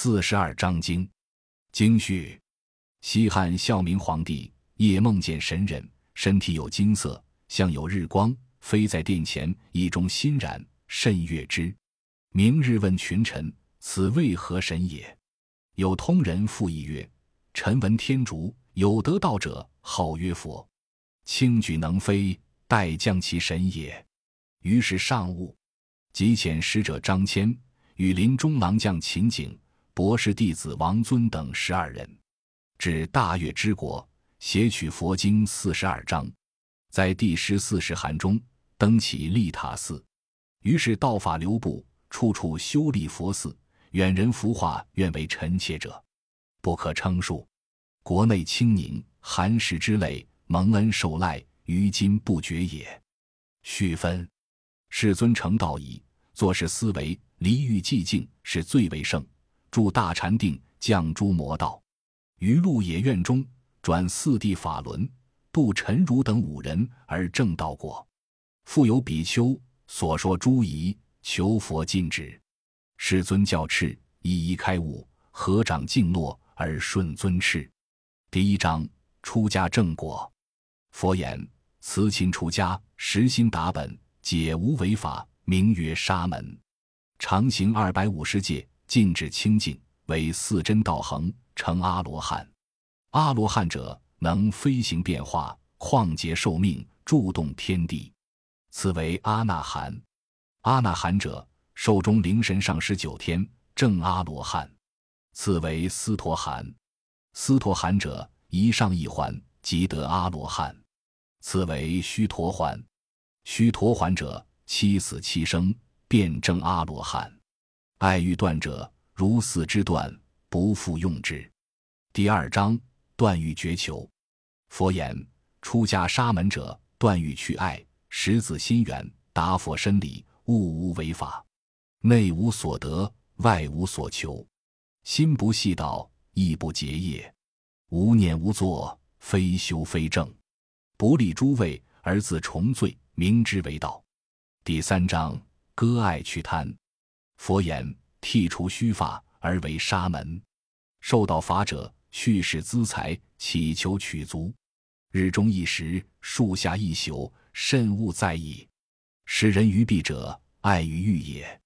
四十二章经，经序。西汉孝明皇帝夜梦见神人，身体有金色，像有日光，飞在殿前，意中欣然，甚悦之。明日问群臣：“此为何神也？”有通人复议曰：“臣闻天竺有得道者，号曰佛，轻举能飞，待降其神也。”于是上午，即遣使者张骞与林中郎将秦景、博士弟子王尊等十二人。至大越之国，携取佛经四十二章，在第十四世函中登起利塔寺。于是道法流布，处处修立佛寺。远人服化，愿为臣妾者，不可称数。国内清宁，寒食之类，蒙恩受赖，于今不绝也。续分，世尊成道矣，做事思维，离欲寂静，是最为圣。住大禅定，降诸魔道。于鹿野苑中转四谛法轮，度陈如等五人而正道过。复有比丘所说诸疑，求佛禁止。世尊教敕，一一开悟，合掌敬诺而顺尊敕。第一章：出家正果。佛言：慈勤出家，实心达本，解无为法，名曰沙门。常行二百五十戒，禁止清净，为四真道恒。成阿罗汉，阿罗汉者能飞行变化，旷劫受命，助动天地，此为阿那含。阿那含者寿终灵神上十九天，正阿罗汉，此为斯陀含。斯陀含者一上一还，即得阿罗汉，此为须陀环。须陀环者七死七生，便正阿罗汉。爱欲断者如死之断。不复用之。第二章断欲绝求。佛言：出家沙门者，断欲去爱，识子心源，达佛身理，物无为法，内无所得，外无所求，心不系道，亦不结业，无念无作，非修非正，不立诸位而自重罪，明之为道。第三章割爱去贪。佛言：剃除须发。而为沙门，受到法者，蓄势资财，祈求取足。日中一时，树下一宿，慎勿在意。使人于弊者，爱于欲也。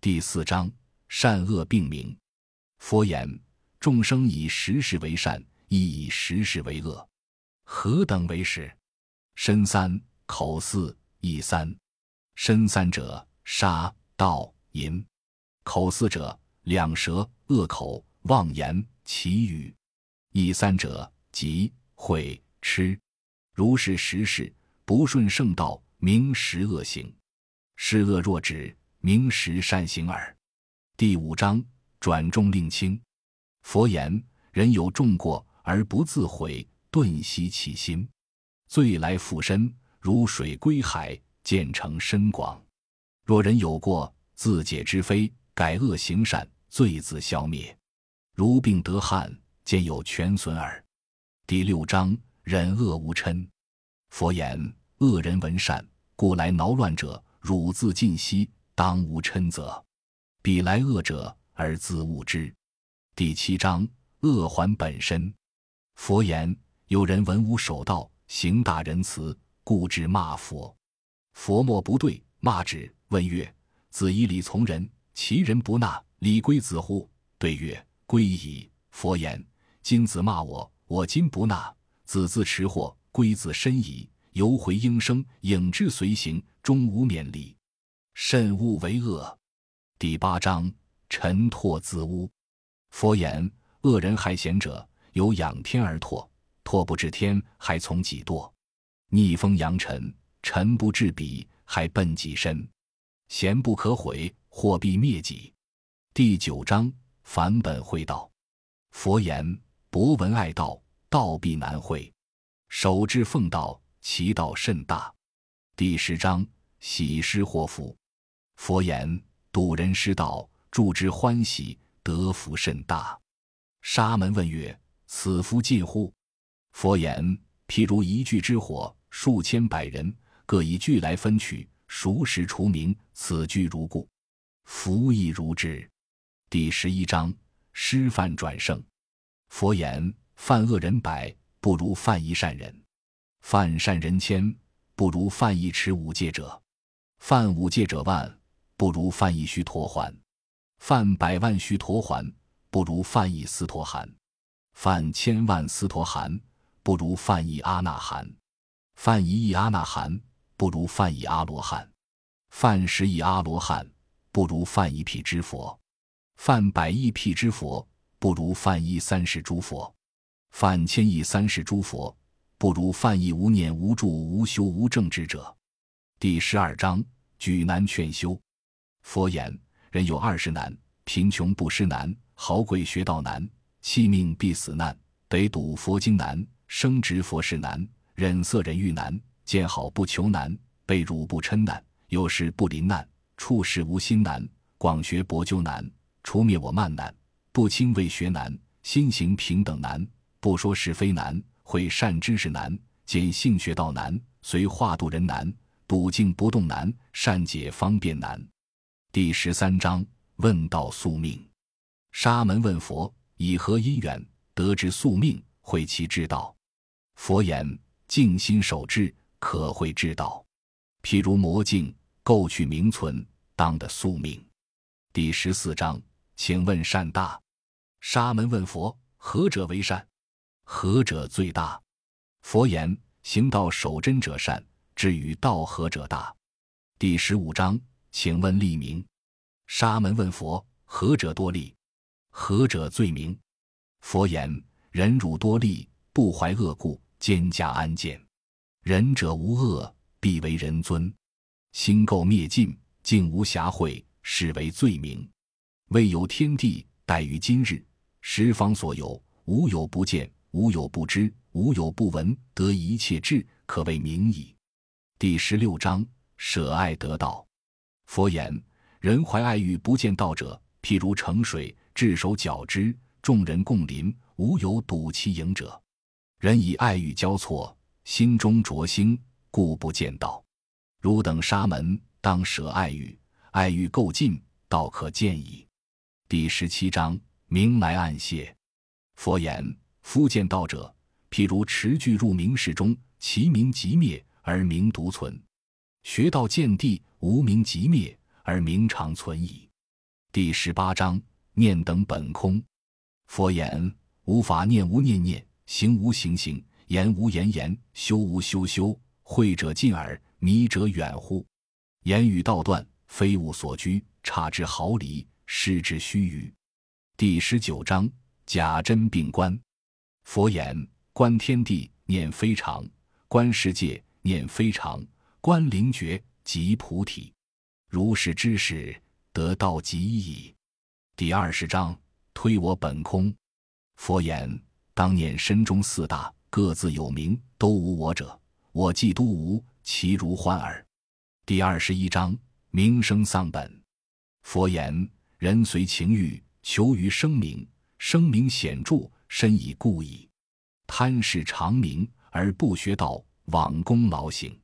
第四章善恶并明。佛言：众生以十事为善，亦以十事为恶。何等为十？身三，口四，意三。身三者，杀、盗、淫；口四者。两舌、恶口、妄言、绮语，意三者，即会吃。如是十事，不顺圣道，名十恶行。是恶若止，名十善行耳。第五章转重令轻。佛言：人有重过而不自悔，顿息其心，罪来复身，如水归海，渐成深广。若人有过，自解之非，改恶行善。罪自消灭，如病得汗，见有全损耳。第六章忍恶无嗔。佛言：恶人闻善，故来挠乱者，汝自尽息，当无嗔责。彼来恶者而自恶之。第七章恶还本身。佛言：有人文武守道，行大仁慈，故至骂佛。佛莫不对，骂之。问曰：子以礼从人，其人不纳。礼归子乎？对曰：归矣。佛言：今子骂我，我今不纳。子自持祸，归自身矣。犹回应声，影之随行，终无免离。慎勿为恶。第八章：臣唾自污。佛言：恶人害贤者，有仰天而唾，唾不至天，还从己堕；逆风扬尘，尘不至彼，还奔己身。贤不可毁，祸必灭己。第九章返本会道。佛言：博闻爱道，道必难会；守至奉道，其道甚大。第十章喜失祸福。佛言：度人失道，助之欢喜，得福甚大。沙门问曰：此福近乎？佛言：譬如一炬之火，数千百人各以炬来分取，熟食除名，此炬如故，福亦如之。第十一章：施犯转胜。佛言：犯恶人百，不如犯一善人；犯善人千，不如犯一持五戒者；犯五戒者万，不如犯一须陀洹；犯百万须陀洹，不如犯一斯陀含；犯千万斯陀含，不如犯一阿那含；犯一亿阿那含，不如犯一阿罗汉；犯十亿阿罗汉，不如犯一辟之佛；犯百亿辟之佛，不如犯一三世诸佛；犯千亿三世诸佛，不如犯一无念无住无修无正之者。第十二章举难劝修。佛言：人有二十难：贫穷不施难，豪贵学道难，弃命必死难，得睹佛经难，生执佛事难，忍色忍欲难，见好不求难，被辱不嗔难，有事不临难，处事无心难，广学博究难，除灭我慢难，不轻为学难，心行平等难，不说是非难，会善知识难，见性学道难，随化度人难，笃静不动难，善解方便难。第十三章问道宿命。沙门问佛：以何因缘得知宿命，会其之道？佛言：静心守志，可会知道。譬如魔镜，构去名存，当的宿命。第十四章，请问善大。沙门问佛：何者为善？何者最大？佛言：行道守真者善，至于道合者大。第十五章。请问利名？沙门问佛：何者多利？何者最名？佛言：忍辱多利，不怀恶故，兼葭安见。仁者无恶，必为人尊。心垢灭尽，竟无瑕秽，是为罪名。未有天地，待于今日，十方所有，无有不见，无有不知，无有不闻，得一切智，可谓明矣。第十六章：舍爱得道。佛言：人怀爱欲不见道者，譬如盛水，置手脚之，众人共临，无有睹其影者。人以爱欲交错，心中着心，故不见道。汝等沙门，当舍爱欲，爱欲够尽，道可见矣。第十七章：明来暗谢。佛言：夫见道者，譬如持具入明室中，其明即灭，而明独存。学道见地，无明即灭，而明常存矣。第十八章：念等本空。佛言：无法念无念念，行无行行，言无言言，修无修修。慧者近耳，迷者远乎？言语道断，非物所居，差之毫厘，失之须臾。第十九章：假真并观。佛言：观天地，念非常；观世界，念非常。观灵觉即菩提，如是知识，得道即矣。第二十章：推我本空。佛言：当念身中四大，各自有名，都无我者。我既都无，其如欢耳。第二十一章：名声丧本。佛言：人随情欲，求于声名，声名显著，身已故矣。贪视长名而不学道，枉功劳行。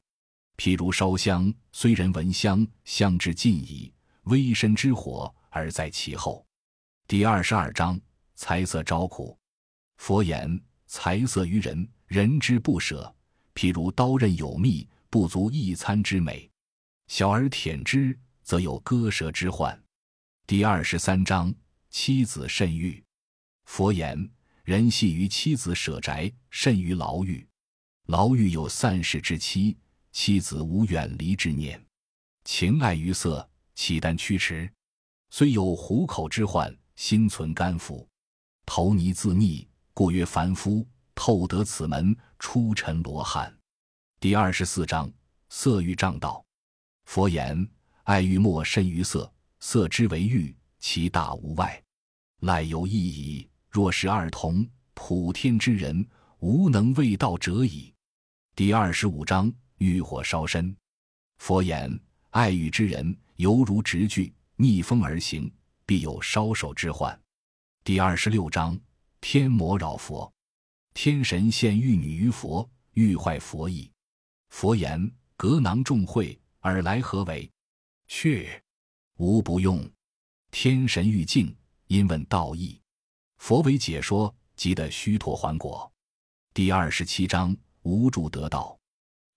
譬如烧香，虽人闻香，香至尽矣，微身之火而在其后。第二十二章：财色招苦。佛言：财色于人，人之不舍。譬如刀刃有密，不足一餐之美。小儿舔之，则有割舌之患。第二十三章：妻子慎欲。佛言：人系于妻子舍宅，甚于牢狱。牢狱有散世之妻。妻子无远离之念，情爱于色，岂但驱驰？虽有虎口之患，心存肝腑，投泥自溺，故曰凡夫透得此门，出尘罗汉。第二十四章：色欲障道。佛言：爱欲莫甚于色，色之为欲，其大无外，赖有异矣。若是二同，普天之人，无能为道者矣。第二十五章。欲火烧身，佛言：爱欲之人，犹如直炬，逆风而行，必有烧手之患。第二十六章：天魔扰佛，天神现玉女于佛，欲坏佛意。佛言：格囊众会，尔来何为？去无不用。天神欲静，因问道义。佛为解说，即得虚陀还果。第二十七章无助得道。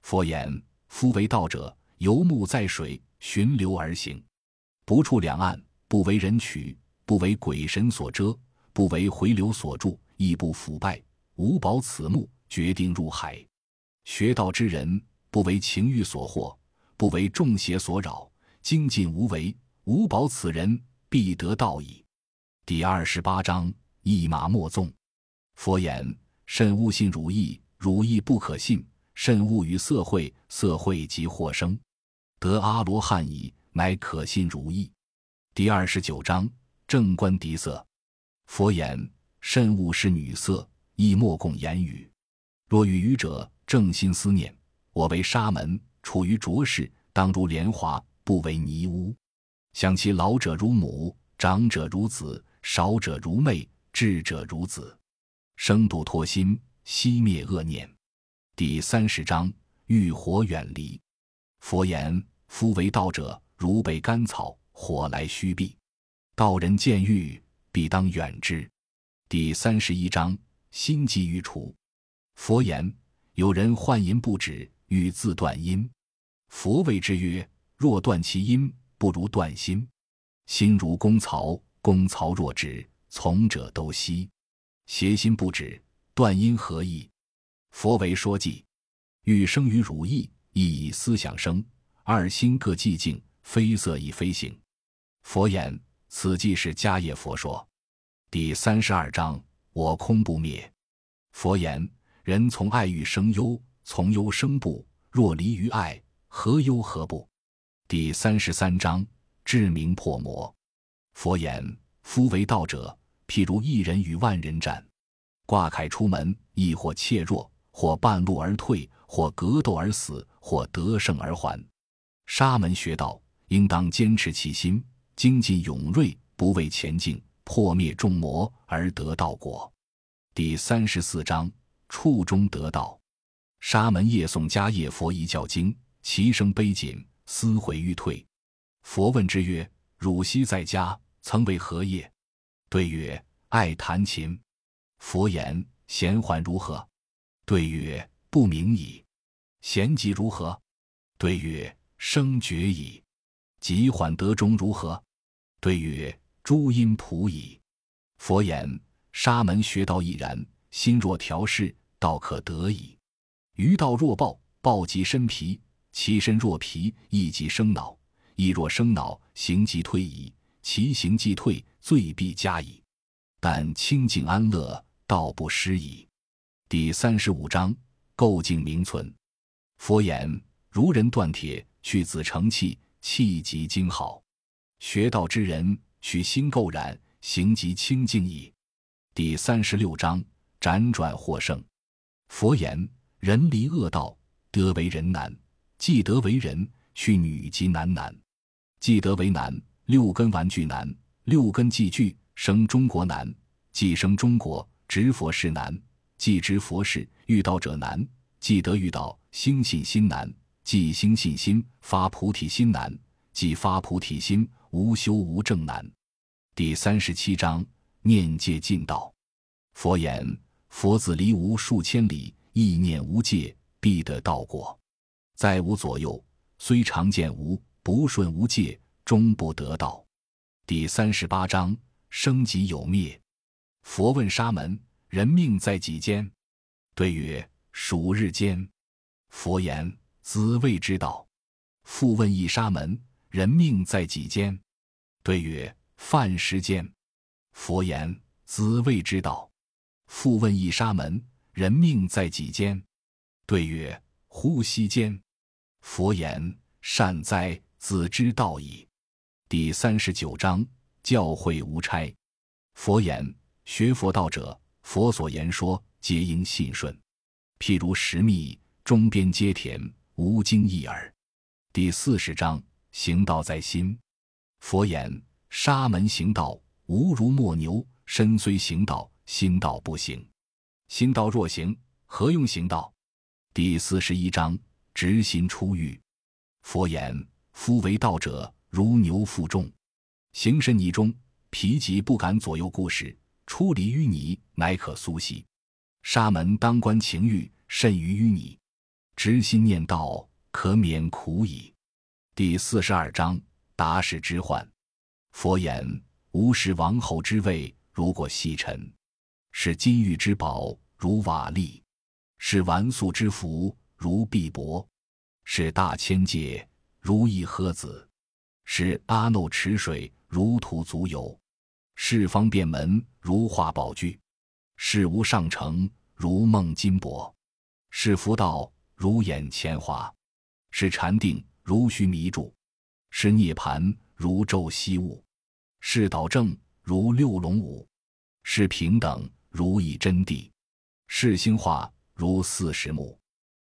佛言：夫为道者，游目在水，循流而行，不触两岸，不为人取，不为鬼神所遮，不为回流所住，亦不腐败，无保此木，决定入海。学道之人，不为情欲所惑，不为众邪所扰，精进无为，无保此人，必得道矣。第二十八章一马莫纵。佛言：慎勿信如意，如意不可信；慎勿与色会，色会即惑生。得阿罗汉矣，乃可信如意。第二十九章正观敌色。佛言：慎勿视女色，亦莫共言语。若与愚者正心思念，我为沙门，处于浊世，当如莲华，不为泥污。想其老者如母，长者如子，少者如妹，智者如子。生度脱心，熄灭恶念。第三十章欲火远离。佛言：夫为道者，如被干草，火来须避。道人见欲，必当远之。第三十一章心机欲除。佛言：有人患淫不止，欲自断阴。佛谓之曰：若断其阴，不如断心。心如公曹，公曹若止，从者都息。邪心不止，断阴何益？佛为说记：欲生于汝意，亦以思想生。二心各寂静，非色亦非形。佛言：此即是迦叶佛说。第三十二章：我空不灭。佛言。人从爱欲生忧，从忧生怖。若离于爱，何忧何怖？第三十三章：智明破魔。佛言：夫为道者，譬如一人与万人战，挂铠出门，亦或怯弱，或半路而退，或格斗而死，或得胜而还。沙门学道，应当坚持其心，精进勇锐，不畏前进，破灭众魔而得道果。第三十四章。处中得道，沙门夜诵迦叶佛一教经，其声悲谨，思悔欲退。佛问之曰：“汝昔在家，曾为何业？”对曰：“爱弹琴。”佛言：“闲缓如何？”对曰：“不明矣。”闲极如何？对曰：“生绝矣。”急缓得中如何？对曰：“诸因普矣。”佛言：“沙门学道亦然。”心若调适，道可得矣。余道若暴，暴即身疲；其身若疲，亦即生恼；亦若生恼，行即退矣。其行即退，罪必加矣。但清净安乐，道不失矣。第三十五章：构境名存。佛言：如人断铁，去子成器，气即精好。学道之人，取心垢染，行即清净矣。第三十六章。辗转获胜，佛言：人离恶道，得为人难；既得为人，去女即男难。既得为难，六根玩具难；六根既具，生中国难；既生中国，执佛事难；既执佛事，遇道者难；既得遇道，兴信心难；既兴信心，发菩提心难；既发菩提心，无修无证难。第三十七章：念戒尽道。佛言。佛子离无数千里，意念无界，必得道果。再无左右，虽常见无不顺无界，终不得道。第三十八章：生即有灭。佛问沙门：人命在几间？对曰：数日间。佛言：子未之道。复问一沙门：人命在几间？对曰：饭时间。佛言：子未之道。复问一沙门：“人命在几间？”对曰：“呼吸间。”佛言：“善哉，子之道矣。”第三十九章：教诲无差。佛言：“学佛道者，佛所言说，皆应信顺。譬如石密，中边皆田，无经一耳。”第四十章：行道在心。佛言：“沙门行道，无如磨牛，身虽行道。”心道不行，心道若行，何用行道？第四十一章：执心出狱。佛言：夫为道者，如牛负重，行深泥中，疲极不敢左右顾事，出离淤泥，乃可苏息。沙门当观情欲，甚于淤泥，直心念道，可免苦矣。第四十二章达世之患。佛言：吾是王后之位，如过细尘；是金玉之宝，如瓦砾；是纨素之福，如碧帛；是大千界，如一诃子；是阿耨池水，如土足油。是方便门，如画宝具；是无上乘，如梦金帛；是福道，如眼前花；是禅定，如须弥柱；是涅盘，如昼夕雾；是导正，如六龙舞；是平等，如一真谛；是心化，如四十目；